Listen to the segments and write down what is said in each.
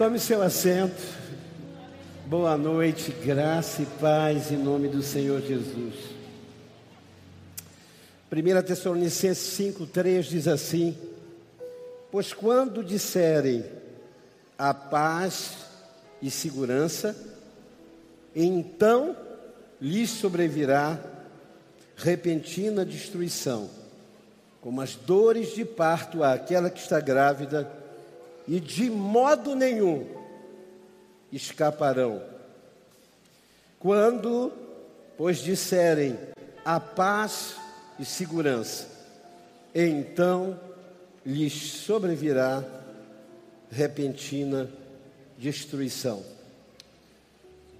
Tome seu assento. Boa noite, graça e paz em nome do Senhor Jesus. 1 Tessalonicenses 5,3 diz assim: Pois quando disserem a paz e segurança, então lhes sobrevirá repentina destruição, como as dores de parto àquela que está grávida e de modo nenhum escaparão. Quando, pois, disserem a paz e segurança, então lhes sobrevirá repentina destruição.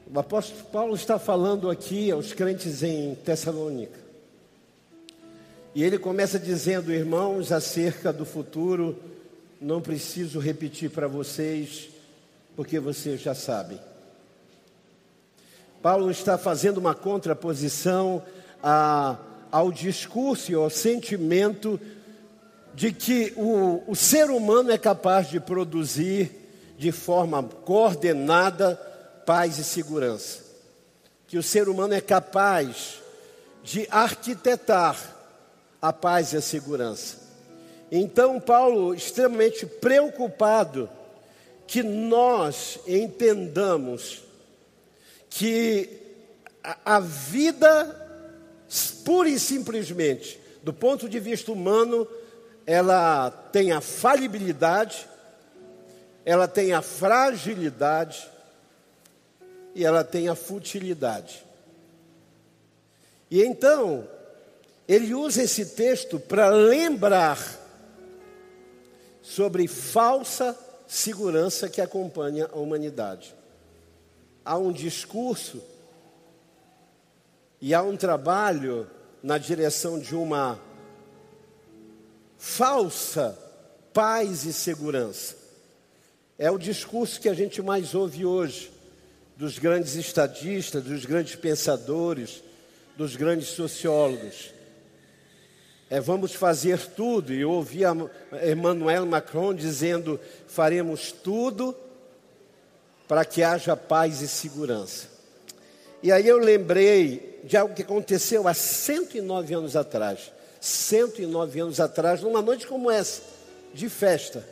O apóstolo Paulo está falando aqui aos crentes em Tessalônica. E ele começa dizendo, irmãos, acerca do futuro não preciso repetir para vocês, porque vocês já sabem. Paulo está fazendo uma contraposição a, ao discurso e ao sentimento de que o, o ser humano é capaz de produzir de forma coordenada paz e segurança. Que o ser humano é capaz de arquitetar a paz e a segurança. Então, Paulo, extremamente preocupado, que nós entendamos que a, vida, pura e simplesmente, do ponto de vista humano, ela tem a falibilidade, ela tem a fragilidade e ela tem a futilidade. E então, ele usa esse texto para lembrar sobre falsa segurança que acompanha a humanidade. Há um discurso e há um trabalho na direção de uma falsa paz e segurança. É o discurso que a gente mais ouve hoje dos grandes estadistas, dos grandes pensadores, dos grandes sociólogos é, vamos fazer tudo. E eu ouvi a Emmanuel Macron dizendo: faremos tudo para que haja paz e segurança. E aí eu lembrei de algo que aconteceu há 109 anos atrás. 109 anos atrás, numa noite como essa, de festa.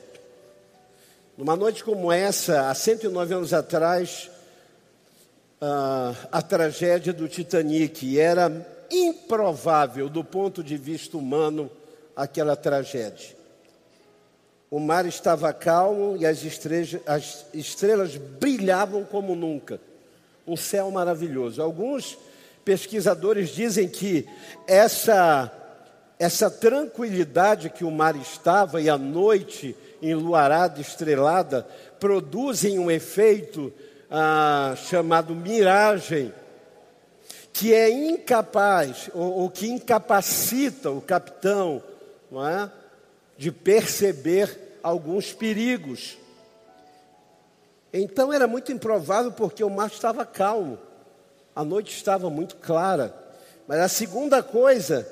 Numa noite como essa, há 109 anos atrás, uh, a tragédia do Titanic era improvável do ponto de vista humano aquela tragédia. O mar estava calmo e as estrelas, as estrelas brilhavam como nunca. Um céu maravilhoso. Alguns pesquisadores dizem que essa, essa tranquilidade que o mar estava e a noite enluarada, estrelada, produzem um efeito ah, chamado miragem que é incapaz, ou, ou que incapacita o capitão, é? de perceber alguns perigos. Então era muito improvável porque o mar estava calmo, a noite estava muito clara. Mas a segunda coisa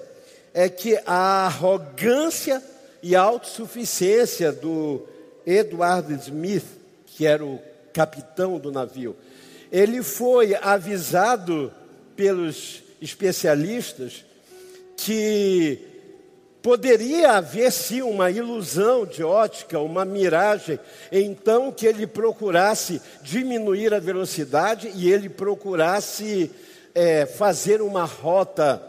é que a arrogância e a autossuficiência do Edward Smith, que era o capitão do navio, ele foi avisado pelos especialistas que poderia haver sim uma ilusão de ótica, uma miragem, então que ele procurasse diminuir a velocidade e ele procurasse é, fazer uma rota,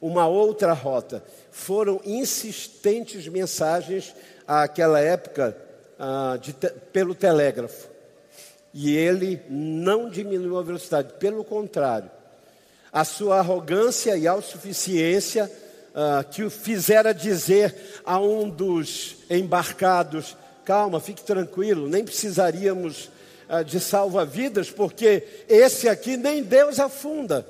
uma outra rota. Foram insistentes mensagens àquela época ah, pelo telégrafo. E ele não diminuiu a velocidade, pelo contrário, a sua arrogância e autossuficiência uh, que o fizera dizer a um dos embarcados: calma, fique tranquilo, nem precisaríamos uh, de salva-vidas, porque esse aqui nem Deus afunda.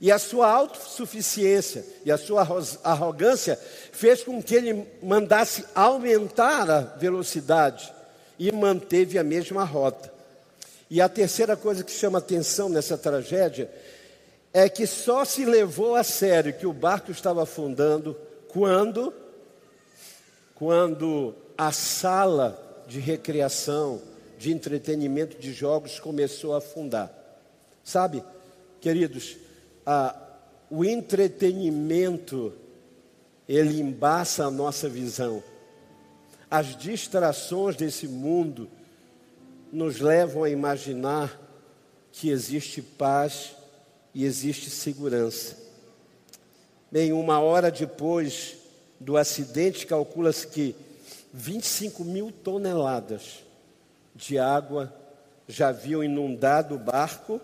E a sua autossuficiência e a sua arrogância fez com que ele mandasse aumentar a velocidade e manteve a mesma rota. E a terceira coisa que chama atenção nessa tragédia é que só se levou a sério que o barco estava afundando quando quando a sala de recreação, de entretenimento, de jogos começou a afundar. Sabe, queridos, a, o entretenimento ele embaça a nossa visão. As distrações desse mundo nos levam a imaginar que existe paz e existe segurança. Bem, uma hora depois do acidente, calcula-se que 25 mil toneladas de água já haviam inundado o barco.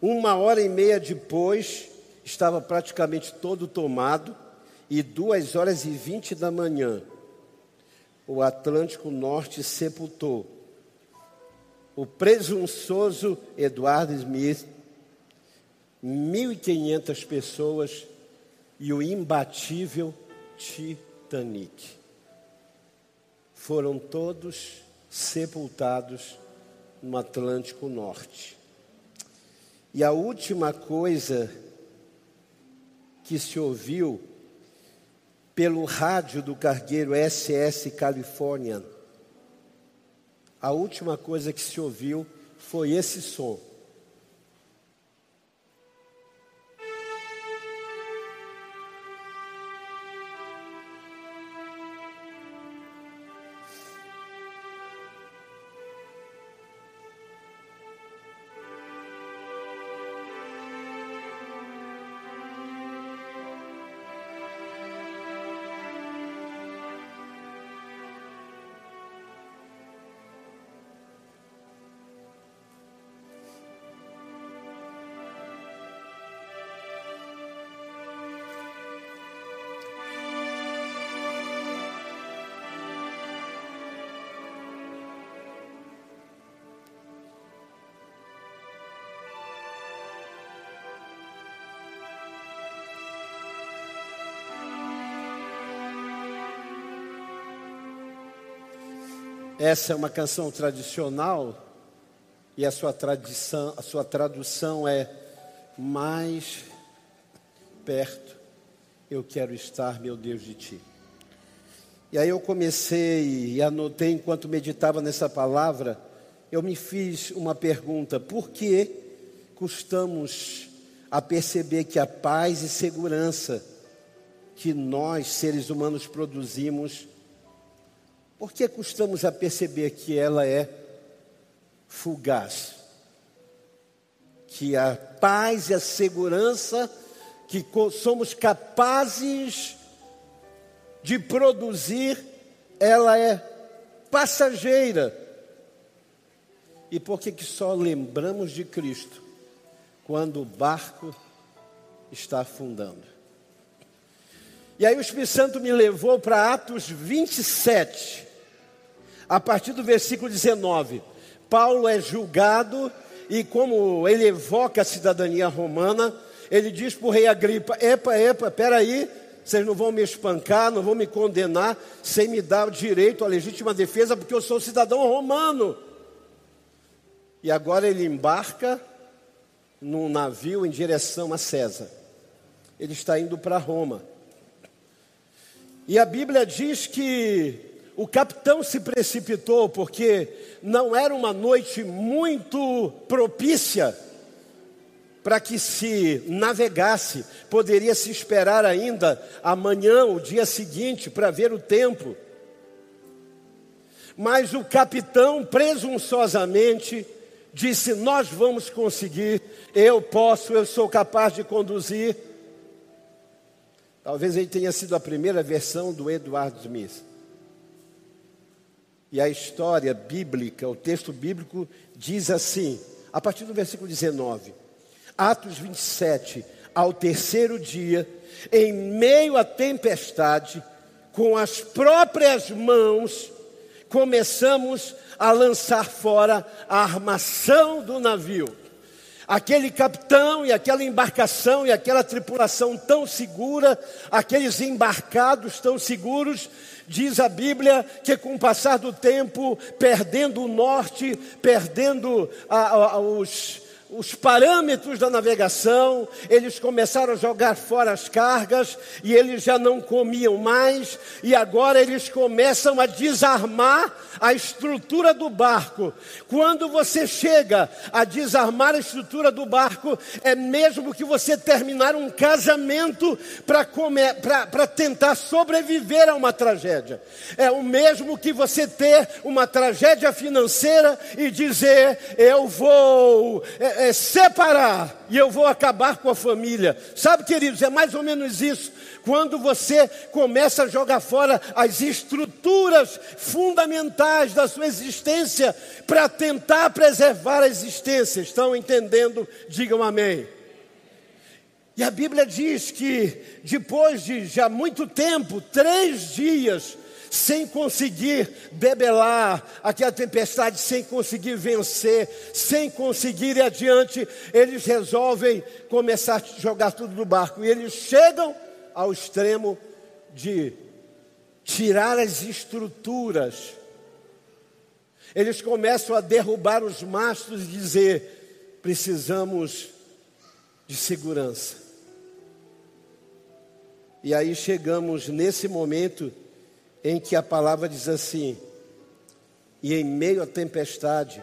Uma hora e meia depois, estava praticamente todo tomado, e duas horas e vinte da manhã, o Atlântico Norte sepultou o presunçoso Eduardo Smith, 1.500 pessoas e o imbatível Titanic. Foram todos sepultados no Atlântico Norte. E a última coisa que se ouviu pelo rádio do cargueiro SS Californian, a última coisa que se ouviu foi esse som. Essa é uma canção tradicional e a sua tradição, a sua tradução é mais perto eu quero estar, meu Deus, de ti. E aí eu comecei e anotei enquanto meditava nessa palavra, eu me fiz uma pergunta: por que custamos a perceber que a paz e segurança que nós, seres humanos, produzimos por que custamos a perceber que ela é fugaz? Que a paz e a segurança que somos capazes de produzir, ela é passageira. E por que, que só lembramos de Cristo quando o barco está afundando? E aí o Espírito Santo me levou para Atos 27, a partir do versículo 19. Paulo é julgado e como ele evoca a cidadania romana, ele diz para o rei Agripa: Epa, epa, peraí, vocês não vão me espancar, não vão me condenar sem me dar o direito à legítima defesa, porque eu sou cidadão romano. E agora ele embarca num navio em direção a César. Ele está indo para Roma. E a Bíblia diz que o capitão se precipitou porque não era uma noite muito propícia para que se navegasse. Poderia se esperar ainda amanhã, o dia seguinte, para ver o tempo. Mas o capitão presunçosamente disse: Nós vamos conseguir, eu posso, eu sou capaz de conduzir. Talvez ele tenha sido a primeira versão do Eduardo Smith. E a história bíblica, o texto bíblico diz assim, a partir do versículo 19: Atos 27, ao terceiro dia, em meio à tempestade, com as próprias mãos, começamos a lançar fora a armação do navio. Aquele capitão e aquela embarcação e aquela tripulação tão segura, aqueles embarcados tão seguros, Diz a Bíblia que com o passar do tempo, perdendo o norte, perdendo a, a, os, os parâmetros da navegação, eles começaram a jogar fora as cargas e eles já não comiam mais, e agora eles começam a desarmar a estrutura do barco. Quando você chega a desarmar a estrutura do barco, é mesmo que você terminar um casamento para tentar sobreviver a uma tragédia. É o mesmo que você ter uma tragédia financeira e dizer: Eu vou. É, é, separar e eu vou acabar com a família. Sabe, queridos, é mais ou menos isso. Quando você começa a jogar fora as estruturas fundamentais da sua existência para tentar preservar a existência. Estão entendendo? Digam amém. E a Bíblia diz que depois de já muito tempo, três dias, sem conseguir debelar aquela tempestade, sem conseguir vencer, sem conseguir ir adiante, eles resolvem começar a jogar tudo do barco. E eles chegam ao extremo de tirar as estruturas. Eles começam a derrubar os mastros e dizer: precisamos de segurança. E aí chegamos nesse momento em que a palavra diz assim: E em meio à tempestade,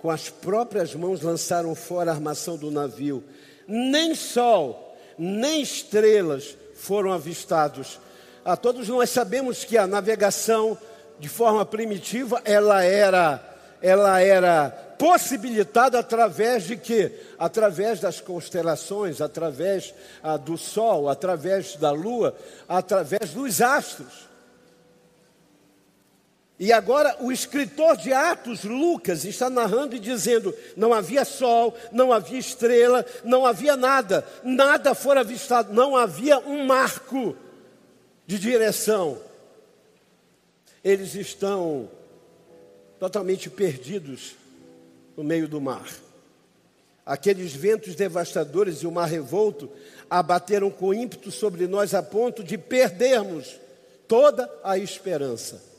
com as próprias mãos lançaram fora a armação do navio, nem sol, nem estrelas foram avistados. A todos nós sabemos que a navegação de forma primitiva, ela era ela era possibilitada através de quê? Através das constelações, através ah, do sol, através da lua, através dos astros. E agora o escritor de Atos, Lucas, está narrando e dizendo: não havia sol, não havia estrela, não havia nada, nada fora avistado, não havia um marco de direção. Eles estão totalmente perdidos no meio do mar. Aqueles ventos devastadores e o mar revolto abateram com ímpeto sobre nós a ponto de perdermos toda a esperança.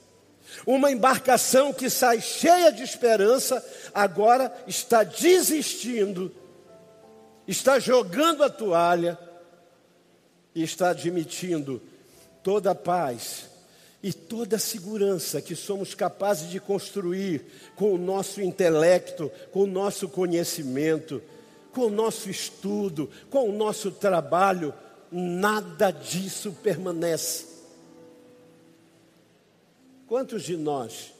Uma embarcação que sai cheia de esperança, agora está desistindo, está jogando a toalha e está admitindo toda a paz e toda a segurança que somos capazes de construir com o nosso intelecto, com o nosso conhecimento, com o nosso estudo, com o nosso trabalho, nada disso permanece. Quantos de nós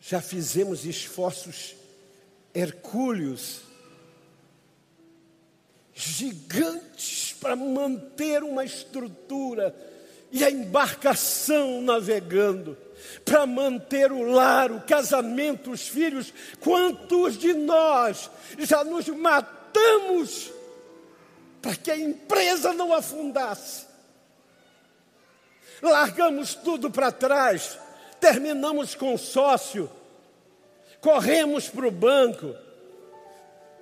já fizemos esforços hercúleos, gigantes, para manter uma estrutura e a embarcação navegando? para manter o lar, o casamento, os filhos. Quantos de nós já nos matamos para que a empresa não afundasse? Largamos tudo para trás terminamos com sócio, corremos para o banco,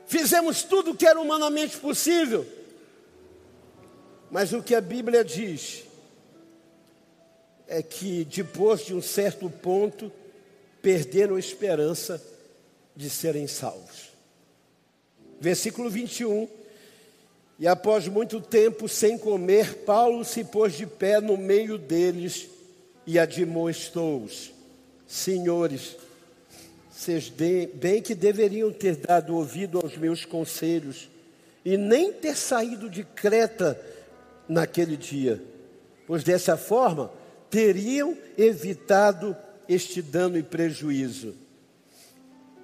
fizemos tudo o que era humanamente possível. Mas o que a Bíblia diz é que depois de um certo ponto, perderam a esperança de serem salvos. Versículo 21. E após muito tempo sem comer, Paulo se pôs de pé no meio deles e admoestou-os: Senhores, vocês bem que deveriam ter dado ouvido aos meus conselhos e nem ter saído de Creta naquele dia, pois dessa forma teriam evitado este dano e prejuízo.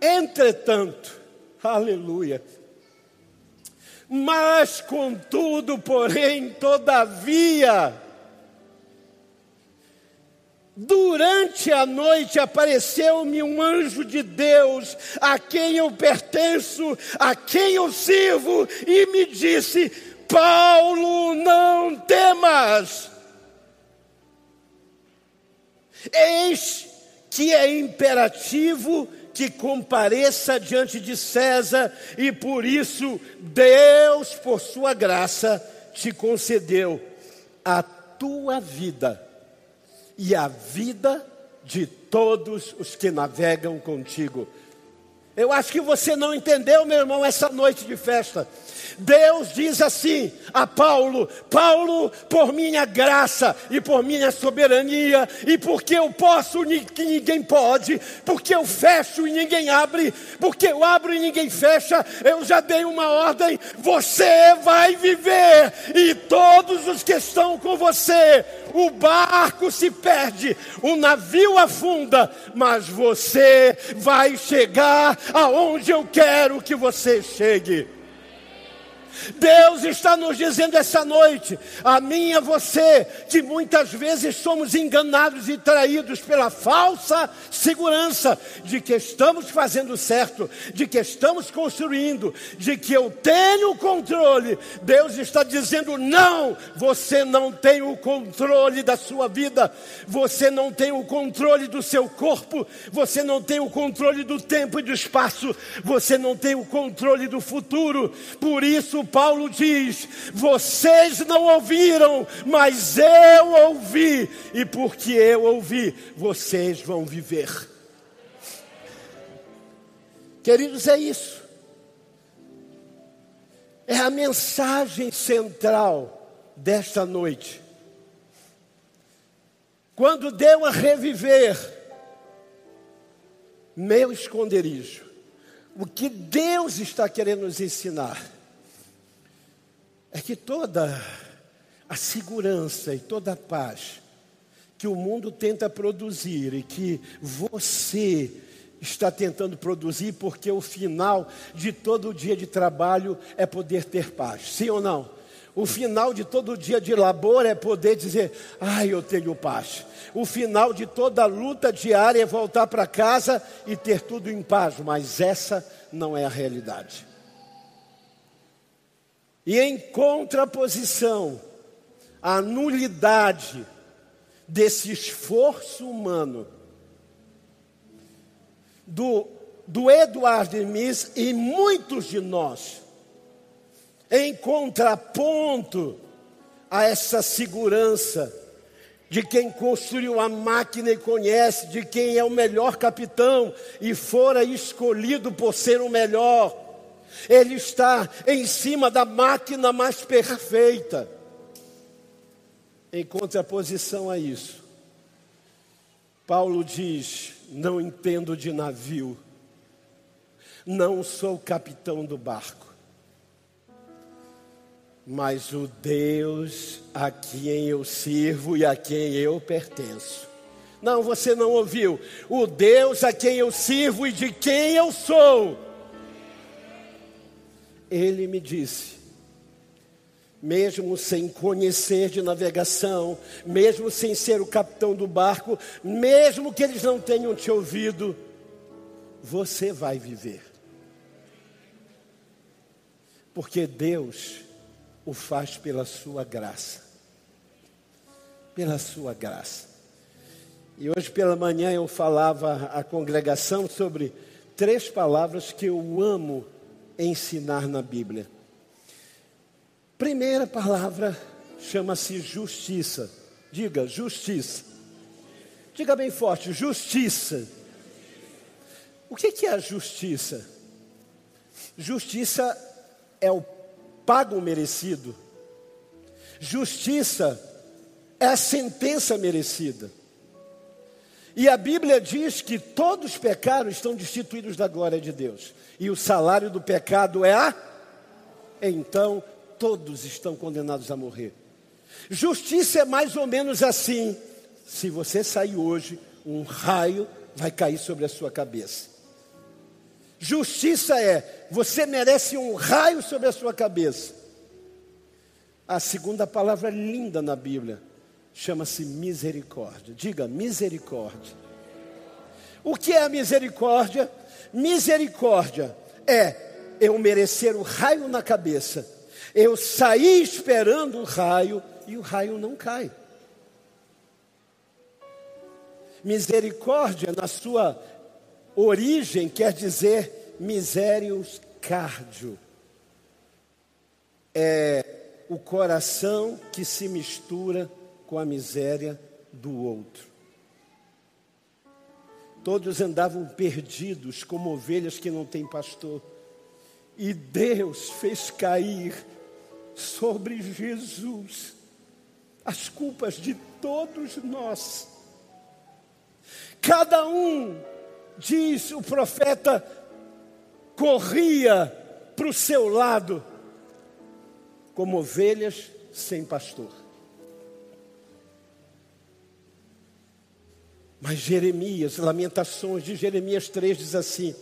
Entretanto, aleluia, mas contudo, porém, todavia, Durante a noite apareceu-me um anjo de Deus, a quem eu pertenço, a quem eu sirvo, e me disse: Paulo, não temas. Eis que é imperativo que compareça diante de César, e por isso Deus, por sua graça, te concedeu a tua vida e a vida de todos os que navegam contigo. Eu acho que você não entendeu, meu irmão, essa noite de festa. Deus diz assim a Paulo: Paulo, por minha graça e por minha soberania, e porque eu posso que ninguém pode, porque eu fecho e ninguém abre, porque eu abro e ninguém fecha, eu já dei uma ordem: você vai viver, e todos os que estão com você, o barco se perde, o navio afunda, mas você vai chegar aonde eu quero que você chegue. Deus está nos dizendo essa noite, a mim e a você, que muitas vezes somos enganados e traídos pela falsa segurança de que estamos fazendo certo, de que estamos construindo, de que eu tenho o controle. Deus está dizendo: não, você não tem o controle da sua vida, você não tem o controle do seu corpo, você não tem o controle do tempo e do espaço, você não tem o controle do futuro. Por isso, Paulo diz: Vocês não ouviram, mas eu ouvi, e porque eu ouvi, vocês vão viver. Queridos, é isso. É a mensagem central desta noite. Quando deu a reviver meu esconderijo, o que Deus está querendo nos ensinar é que toda a segurança e toda a paz que o mundo tenta produzir e que você está tentando produzir, porque o final de todo dia de trabalho é poder ter paz, sim ou não? O final de todo dia de labor é poder dizer, ai, eu tenho paz. O final de toda luta diária é voltar para casa e ter tudo em paz, mas essa não é a realidade. E em contraposição à nulidade desse esforço humano, do, do Eduardo Hermes e muitos de nós, em contraponto a essa segurança de quem construiu a máquina e conhece, de quem é o melhor capitão e fora escolhido por ser o melhor ele está em cima da máquina mais perfeita. Em contraposição a isso, Paulo diz: Não entendo de navio, não sou capitão do barco, mas o Deus a quem eu sirvo e a quem eu pertenço. Não, você não ouviu. O Deus a quem eu sirvo e de quem eu sou ele me disse, mesmo sem conhecer de navegação, mesmo sem ser o capitão do barco, mesmo que eles não tenham te ouvido, você vai viver. Porque Deus o faz pela sua graça. Pela sua graça. E hoje pela manhã eu falava à congregação sobre três palavras que eu amo ensinar na Bíblia. Primeira palavra chama-se justiça. Diga, justiça. Diga bem forte, justiça. O que é a justiça? Justiça é o pago merecido. Justiça é a sentença merecida. E a Bíblia diz que todos os pecados estão destituídos da glória de Deus. E o salário do pecado é a. Então todos estão condenados a morrer. Justiça é mais ou menos assim: se você sair hoje, um raio vai cair sobre a sua cabeça. Justiça é, você merece um raio sobre a sua cabeça. A segunda palavra linda na Bíblia chama-se misericórdia. Diga misericórdia. O que é a misericórdia? Misericórdia é eu merecer o raio na cabeça, eu sair esperando o raio e o raio não cai. Misericórdia, na sua origem, quer dizer misérios cardio. É o coração que se mistura com a miséria do outro. Todos andavam perdidos como ovelhas que não têm pastor. E Deus fez cair sobre Jesus as culpas de todos nós. Cada um, diz o profeta, corria para o seu lado, como ovelhas sem pastor. Mas Jeremias, Lamentações de Jeremias 3 diz assim: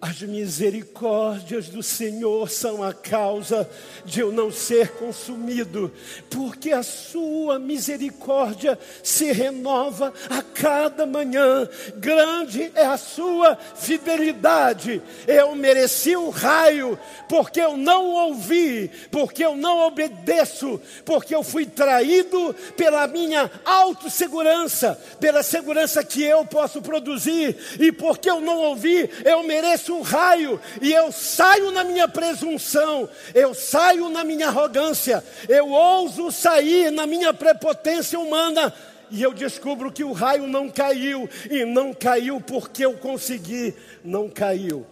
as misericórdias do Senhor são a causa de eu não ser consumido, porque a sua misericórdia se renova a cada manhã. Grande é a sua fidelidade. Eu mereci o raio, porque eu não ouvi, porque eu não obedeço, porque eu fui traído pela minha autossegurança, pela segurança que eu posso produzir, e porque eu não ouvi, eu mereço um raio e eu saio na minha presunção, eu saio na minha arrogância, eu ouso sair na minha prepotência humana e eu descubro que o raio não caiu e não caiu porque eu consegui, não caiu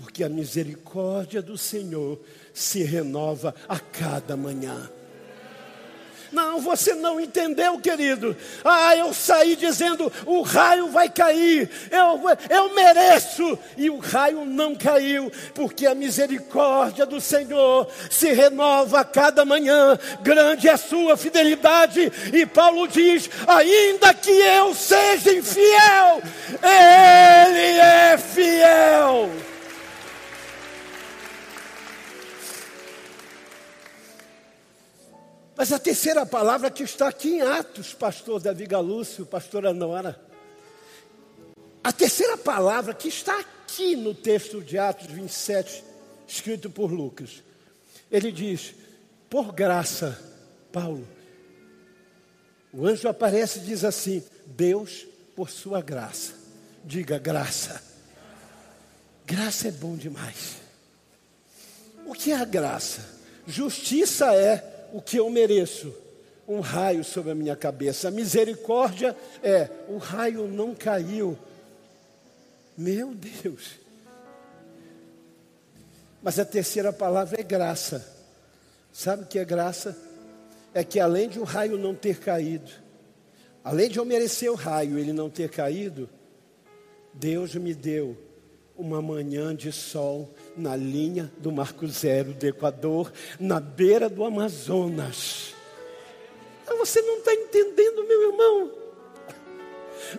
porque a misericórdia do Senhor se renova a cada manhã. Não, você não entendeu, querido. Ah, eu saí dizendo: o raio vai cair, eu, eu mereço. E o raio não caiu, porque a misericórdia do Senhor se renova a cada manhã. Grande é a sua fidelidade. E Paulo diz: ainda que eu seja infiel, Ele é fiel. Mas a terceira palavra que está aqui em Atos, pastor Davi Galúcio, pastor Anora. A terceira palavra que está aqui no texto de Atos 27, escrito por Lucas. Ele diz: por graça, Paulo. O anjo aparece e diz assim: Deus, por sua graça. Diga graça. Graça é bom demais. O que é a graça? Justiça é o que eu mereço, um raio sobre a minha cabeça. A misericórdia é, o raio não caiu. Meu Deus. Mas a terceira palavra é graça. Sabe o que é graça? É que além de o raio não ter caído, além de eu merecer o raio ele não ter caído, Deus me deu uma manhã de sol na linha do Marco Zero do Equador, na beira do Amazonas. Ah, você não está entendendo, meu irmão?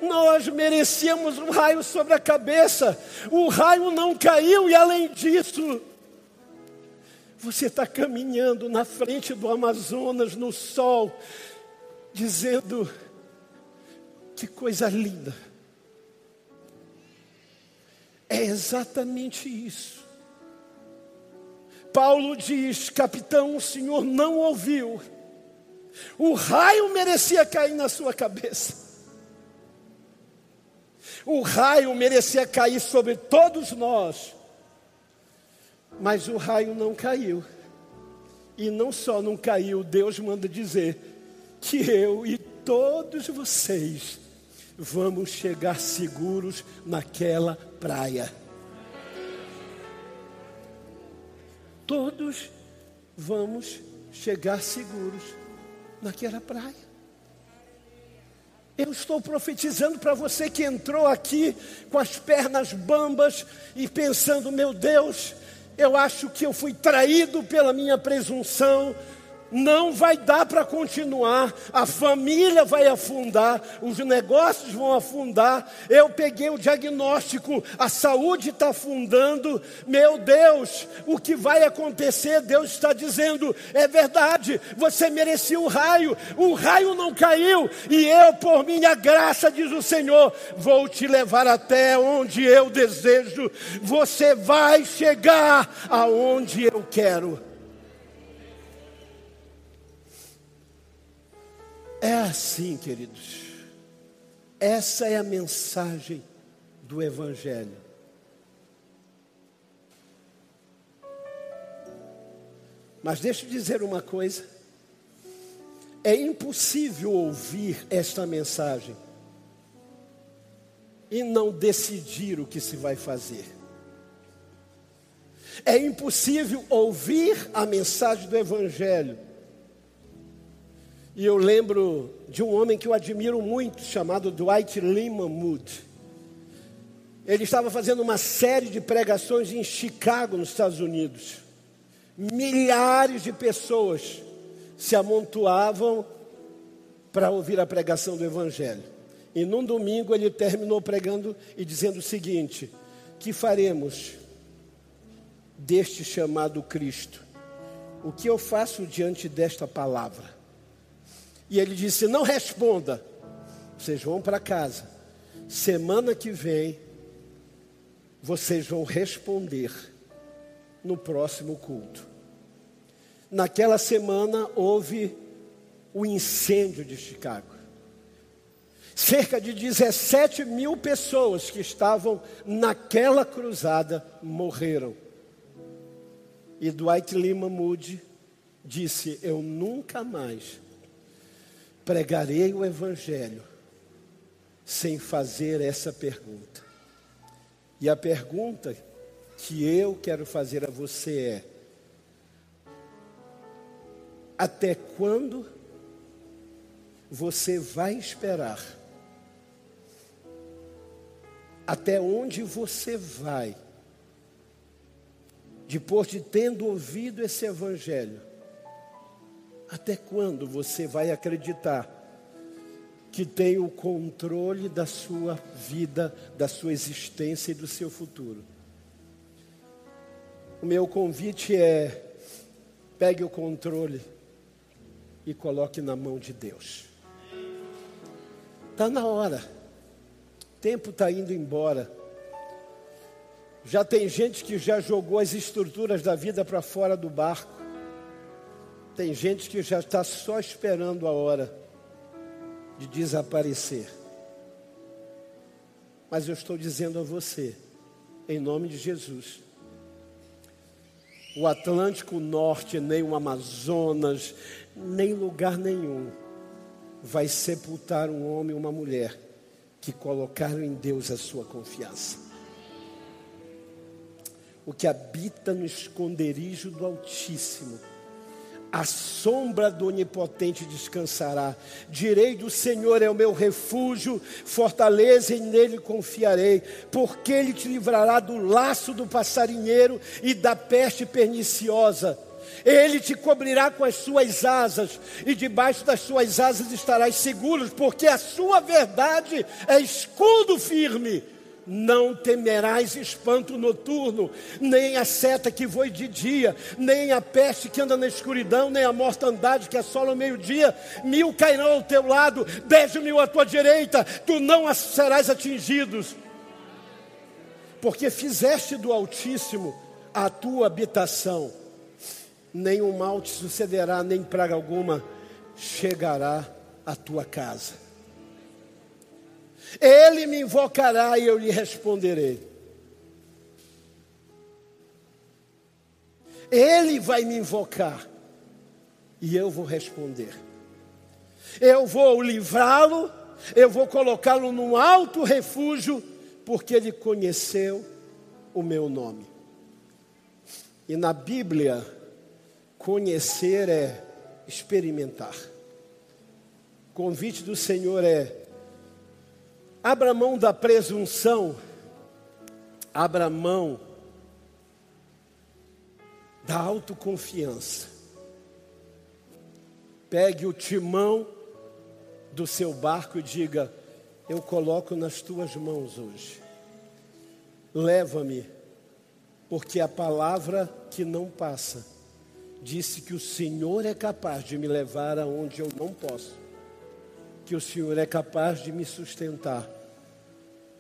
Nós merecíamos um raio sobre a cabeça, o raio não caiu, e além disso, você está caminhando na frente do Amazonas, no sol, dizendo: que coisa linda é exatamente isso. Paulo diz: capitão, o senhor não ouviu. O raio merecia cair na sua cabeça. O raio merecia cair sobre todos nós. Mas o raio não caiu. E não só não caiu, Deus manda dizer que eu e todos vocês vamos chegar seguros naquela praia. Todos vamos chegar seguros naquela praia. Eu estou profetizando para você que entrou aqui com as pernas bambas e pensando: meu Deus, eu acho que eu fui traído pela minha presunção, não vai dar para continuar, a família vai afundar, os negócios vão afundar. Eu peguei o diagnóstico, a saúde está afundando. Meu Deus, o que vai acontecer? Deus está dizendo: é verdade, você merecia o raio, o raio não caiu, e eu, por minha graça, diz o Senhor, vou te levar até onde eu desejo. Você vai chegar aonde eu quero. É assim, queridos. Essa é a mensagem do Evangelho. Mas deixa eu dizer uma coisa. É impossível ouvir esta mensagem e não decidir o que se vai fazer. É impossível ouvir a mensagem do Evangelho. E eu lembro de um homem que eu admiro muito, chamado Dwight Lyman Moody. Ele estava fazendo uma série de pregações em Chicago, nos Estados Unidos. Milhares de pessoas se amontoavam para ouvir a pregação do Evangelho. E num domingo ele terminou pregando e dizendo o seguinte: Que faremos deste chamado Cristo? O que eu faço diante desta palavra? E ele disse: Não responda, vocês vão para casa. Semana que vem, vocês vão responder no próximo culto. Naquela semana houve o incêndio de Chicago. Cerca de 17 mil pessoas que estavam naquela cruzada morreram. E Dwight Lima Moody disse: Eu nunca mais pregarei o Evangelho sem fazer essa pergunta. E a pergunta que eu quero fazer a você é: até quando você vai esperar? Até onde você vai? Depois de tendo ouvido esse evangelho, até quando você vai acreditar que tem o controle da sua vida, da sua existência e do seu futuro. O meu convite é: pegue o controle e coloque na mão de Deus. Está na hora, o tempo está indo embora. Já tem gente que já jogou as estruturas da vida para fora do barco. Tem gente que já está só esperando a hora de desaparecer. Mas eu estou dizendo a você, em nome de Jesus, o Atlântico Norte, nem o Amazonas, nem lugar nenhum vai sepultar um homem e uma mulher que colocaram em Deus a sua confiança. O que habita no esconderijo do Altíssimo a sombra do Onipotente descansará. Direi do Senhor é o meu refúgio, fortaleza e nele confiarei, porque ele te livrará do laço do passarinheiro e da peste perniciosa. Ele te cobrirá com as suas asas, e debaixo das suas asas estarás seguro, porque a sua verdade é escudo firme não temerás espanto noturno, nem a seta que voe de dia, nem a peste que anda na escuridão, nem a mortandade que assola o meio-dia. Mil cairão ao teu lado, dez mil à tua direita, tu não serás atingidos. Porque fizeste do Altíssimo a tua habitação, nenhum mal te sucederá, nem praga alguma chegará à tua casa. Ele me invocará e eu lhe responderei. Ele vai me invocar e eu vou responder. Eu vou livrá-lo, eu vou colocá-lo num alto refúgio, porque ele conheceu o meu nome. E na Bíblia, conhecer é experimentar. O convite do Senhor é Abra mão da presunção, abra mão da autoconfiança. Pegue o timão do seu barco e diga: Eu coloco nas tuas mãos hoje. Leva-me, porque a palavra que não passa disse que o Senhor é capaz de me levar aonde eu não posso que o Senhor é capaz de me sustentar,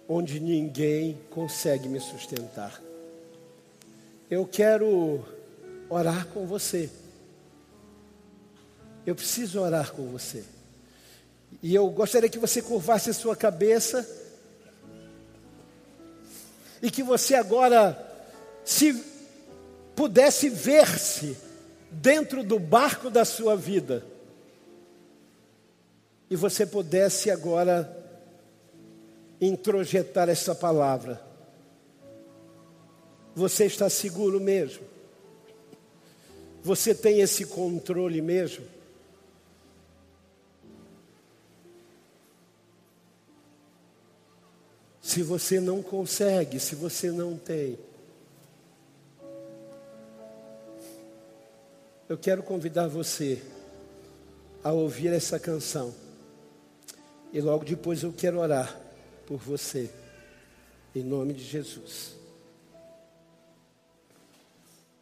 onde ninguém consegue me sustentar. Eu quero orar com você. Eu preciso orar com você. E eu gostaria que você curvasse a sua cabeça e que você agora, se pudesse ver-se dentro do barco da sua vida, e você pudesse agora introjetar essa palavra. Você está seguro mesmo? Você tem esse controle mesmo? Se você não consegue, se você não tem, eu quero convidar você a ouvir essa canção. E logo depois eu quero orar por você, em nome de Jesus.